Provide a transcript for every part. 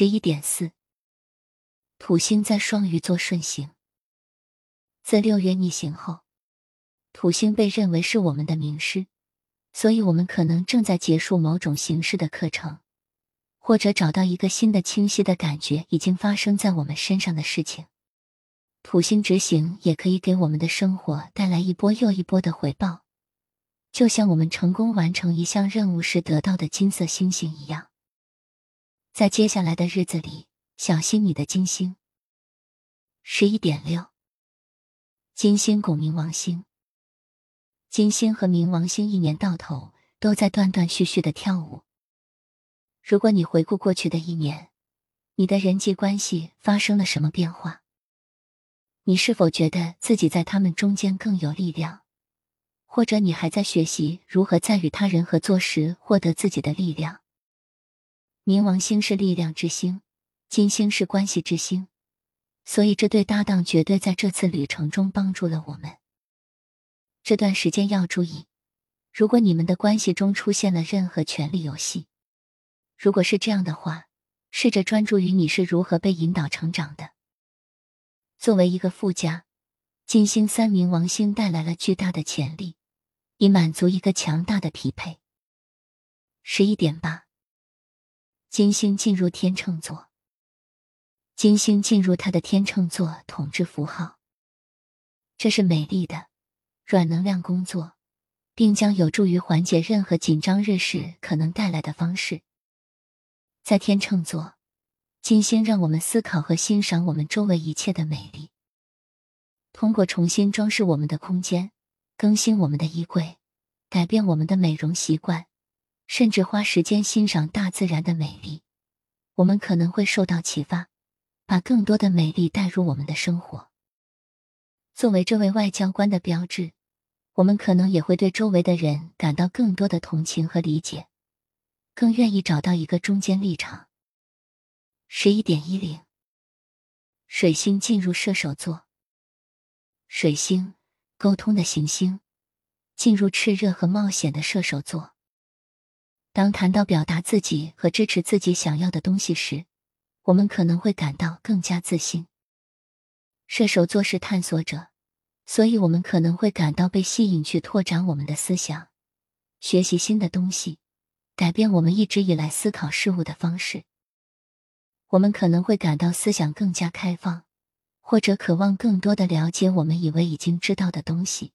十一点四，土星在双鱼座顺行。自六月逆行后，土星被认为是我们的名师，所以我们可能正在结束某种形式的课程，或者找到一个新的清晰的感觉已经发生在我们身上的事情。土星执行也可以给我们的生活带来一波又一波的回报，就像我们成功完成一项任务时得到的金色星星一样。在接下来的日子里，小心你的金星。十一点六，金星拱冥王星。金星和冥王星一年到头都在断断续续的跳舞。如果你回顾过去的一年，你的人际关系发生了什么变化？你是否觉得自己在他们中间更有力量，或者你还在学习如何在与他人合作时获得自己的力量？冥王星是力量之星，金星是关系之星，所以这对搭档绝对在这次旅程中帮助了我们。这段时间要注意，如果你们的关系中出现了任何权力游戏，如果是这样的话，试着专注于你是如何被引导成长的。作为一个附加，金星三冥王星带来了巨大的潜力，以满足一个强大的匹配。十一点八。金星进入天秤座，金星进入它的天秤座统治符号，这是美丽的软能量工作，并将有助于缓解任何紧张日时可能带来的方式。在天秤座，金星让我们思考和欣赏我们周围一切的美丽，通过重新装饰我们的空间，更新我们的衣柜，改变我们的美容习惯。甚至花时间欣赏大自然的美丽，我们可能会受到启发，把更多的美丽带入我们的生活。作为这位外交官的标志，我们可能也会对周围的人感到更多的同情和理解，更愿意找到一个中间立场。十一点一零，水星进入射手座。水星，沟通的行星，进入炽热和冒险的射手座。当谈到表达自己和支持自己想要的东西时，我们可能会感到更加自信。射手座是探索者，所以我们可能会感到被吸引去拓展我们的思想，学习新的东西，改变我们一直以来思考事物的方式。我们可能会感到思想更加开放，或者渴望更多的了解我们以为已经知道的东西。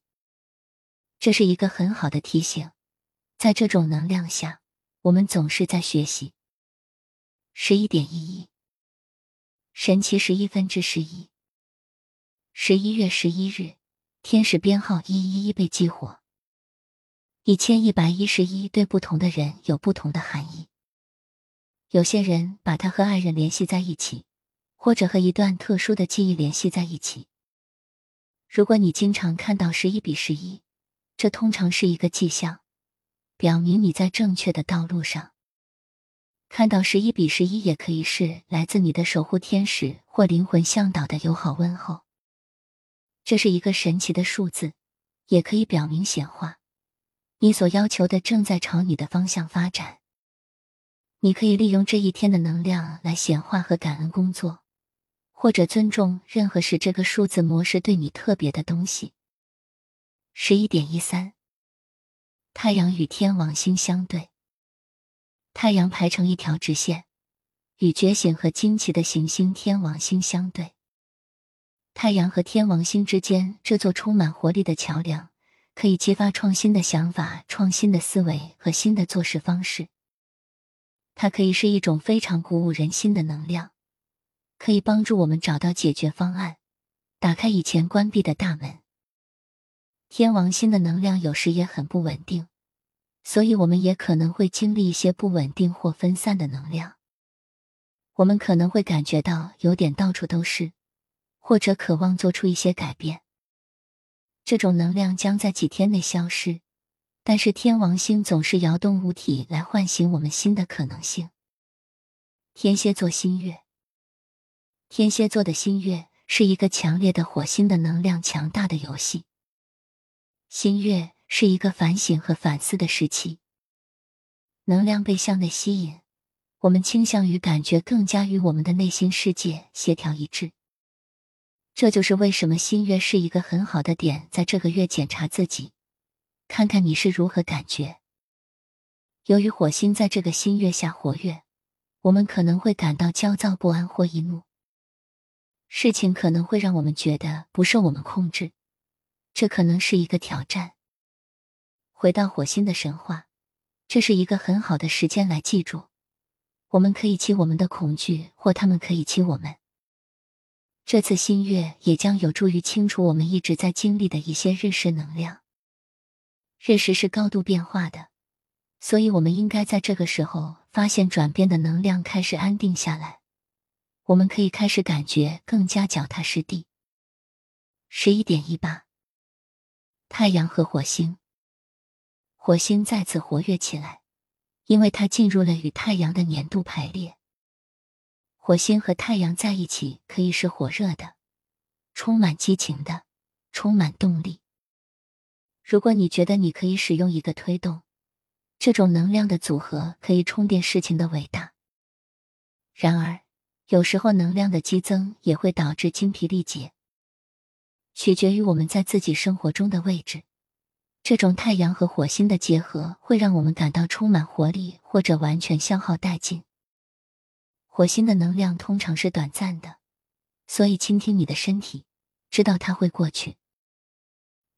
这是一个很好的提醒，在这种能量下。我们总是在学习。十一点一一，神奇十一分之十一。十一月十一日，天使编号一一一被激活。一千一百一十一对不同的人有不同的含义。有些人把它和爱人联系在一起，或者和一段特殊的记忆联系在一起。如果你经常看到十一比十一，这通常是一个迹象。表明你在正确的道路上。看到十一比十一，也可以是来自你的守护天使或灵魂向导的友好问候。这是一个神奇的数字，也可以表明显化。你所要求的正在朝你的方向发展。你可以利用这一天的能量来显化和感恩工作，或者尊重任何使这个数字模式对你特别的东西。十一点一三。太阳与天王星相对，太阳排成一条直线，与觉醒和惊奇的行星天王星相对。太阳和天王星之间这座充满活力的桥梁，可以激发创新的想法、创新的思维和新的做事方式。它可以是一种非常鼓舞人心的能量，可以帮助我们找到解决方案，打开以前关闭的大门。天王星的能量有时也很不稳定，所以我们也可能会经历一些不稳定或分散的能量。我们可能会感觉到有点到处都是，或者渴望做出一些改变。这种能量将在几天内消失，但是天王星总是摇动物体来唤醒我们新的可能性。天蝎座新月，天蝎座的新月是一个强烈的火星的能量强大的游戏。新月是一个反省和反思的时期，能量被向内吸引，我们倾向于感觉更加与我们的内心世界协调一致。这就是为什么新月是一个很好的点，在这个月检查自己，看看你是如何感觉。由于火星在这个新月下活跃，我们可能会感到焦躁不安或易怒，事情可能会让我们觉得不受我们控制，这可能是一个挑战。回到火星的神话，这是一个很好的时间来记住，我们可以欺我们的恐惧，或他们可以欺我们。这次新月也将有助于清除我们一直在经历的一些日食能量。日食是高度变化的，所以我们应该在这个时候发现转变的能量开始安定下来，我们可以开始感觉更加脚踏实地。十一点一八，太阳和火星，火星再次活跃起来，因为它进入了与太阳的年度排列。火星和太阳在一起可以是火热的、充满激情的、充满动力。如果你觉得你可以使用一个推动这种能量的组合，可以充电事情的伟大。然而，有时候能量的激增也会导致精疲力竭。取决于我们在自己生活中的位置，这种太阳和火星的结合会让我们感到充满活力，或者完全消耗殆尽。火星的能量通常是短暂的，所以倾听你的身体，知道它会过去。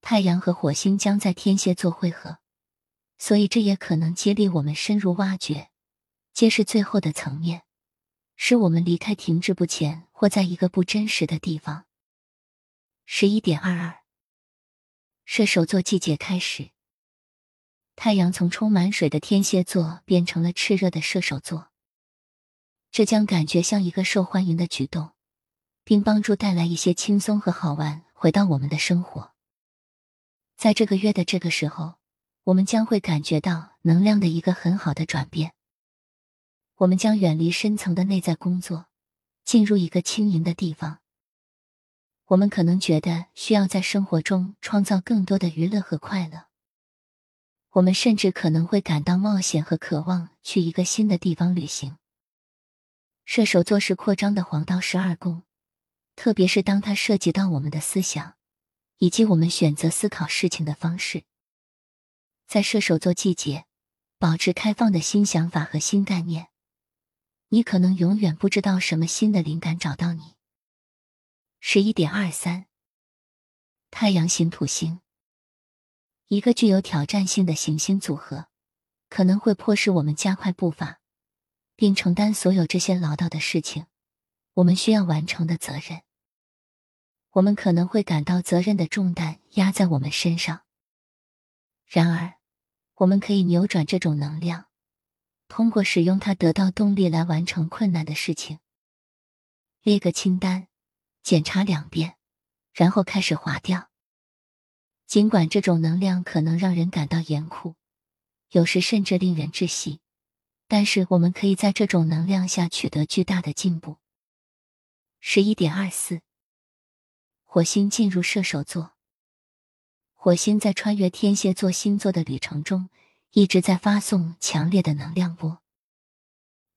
太阳和火星将在天蝎座汇合，所以这也可能激励我们深入挖掘，揭示最后的层面，使我们离开停滞不前或在一个不真实的地方。十一点二二，射手座季节开始，太阳从充满水的天蝎座变成了炽热的射手座。这将感觉像一个受欢迎的举动，并帮助带来一些轻松和好玩回到我们的生活。在这个月的这个时候，我们将会感觉到能量的一个很好的转变。我们将远离深层的内在工作，进入一个轻盈的地方。我们可能觉得需要在生活中创造更多的娱乐和快乐。我们甚至可能会感到冒险和渴望去一个新的地方旅行。射手座是扩张的黄道十二宫，特别是当它涉及到我们的思想，以及我们选择思考事情的方式。在射手座季节，保持开放的新想法和新概念，你可能永远不知道什么新的灵感找到你。十一点二三，太阳型土星，一个具有挑战性的行星组合，可能会迫使我们加快步伐。并承担所有这些唠叨的事情，我们需要完成的责任。我们可能会感到责任的重担压在我们身上。然而，我们可以扭转这种能量，通过使用它得到动力来完成困难的事情。列个清单，检查两遍，然后开始划掉。尽管这种能量可能让人感到严酷，有时甚至令人窒息。但是我们可以在这种能量下取得巨大的进步。十一点二四，火星进入射手座。火星在穿越天蝎座星座的旅程中，一直在发送强烈的能量波。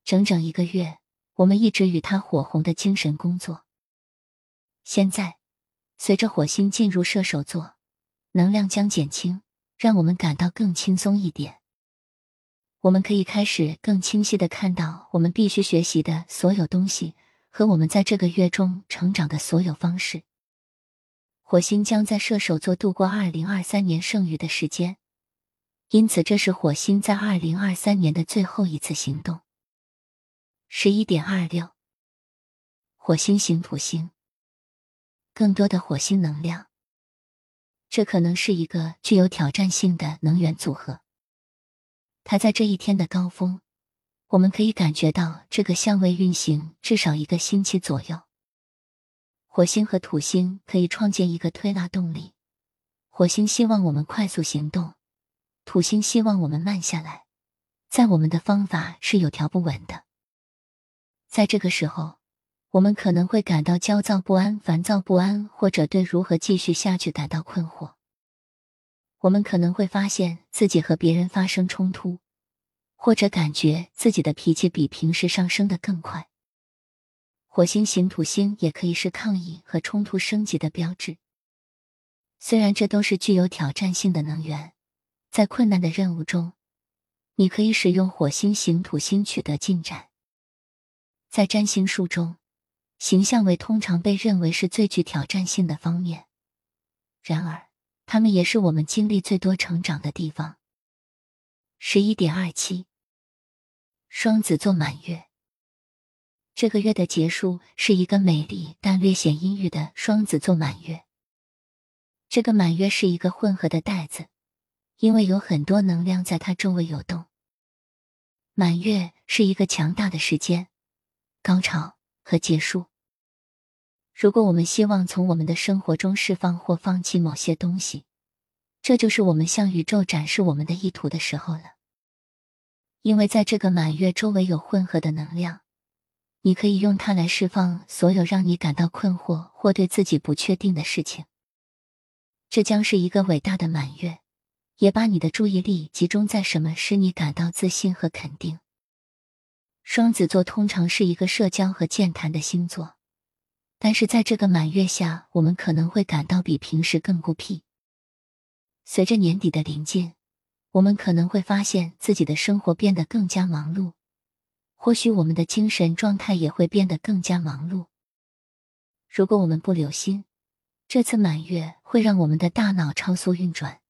整整一个月，我们一直与它火红的精神工作。现在，随着火星进入射手座，能量将减轻，让我们感到更轻松一点。我们可以开始更清晰的看到我们必须学习的所有东西和我们在这个月中成长的所有方式。火星将在射手座度过二零二三年剩余的时间，因此这是火星在二零二三年的最后一次行动。十一点二六，火星型土星，更多的火星能量，这可能是一个具有挑战性的能源组合。它在这一天的高峰，我们可以感觉到这个相位运行至少一个星期左右。火星和土星可以创建一个推拉动力，火星希望我们快速行动，土星希望我们慢下来。在我们的方法是有条不紊的。在这个时候，我们可能会感到焦躁不安、烦躁不安，或者对如何继续下去感到困惑。我们可能会发现自己和别人发生冲突，或者感觉自己的脾气比平时上升的更快。火星行土星也可以是抗议和冲突升级的标志。虽然这都是具有挑战性的能源，在困难的任务中，你可以使用火星行土星取得进展。在占星术中，形象为通常被认为是最具挑战性的方面，然而，他们也是我们经历最多成长的地方。十一点二七，双子座满月。这个月的结束是一个美丽但略显阴郁的双子座满月。这个满月是一个混合的袋子，因为有很多能量在它周围游动。满月是一个强大的时间，高潮和结束。如果我们希望从我们的生活中释放或放弃某些东西，这就是我们向宇宙展示我们的意图的时候了。因为在这个满月周围有混合的能量，你可以用它来释放所有让你感到困惑或对自己不确定的事情。这将是一个伟大的满月，也把你的注意力集中在什么使你感到自信和肯定。双子座通常是一个社交和健谈的星座。但是在这个满月下，我们可能会感到比平时更孤僻。随着年底的临近，我们可能会发现自己的生活变得更加忙碌，或许我们的精神状态也会变得更加忙碌。如果我们不留心，这次满月会让我们的大脑超速运转。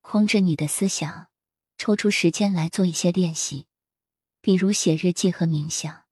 控制你的思想，抽出时间来做一些练习，比如写日记和冥想。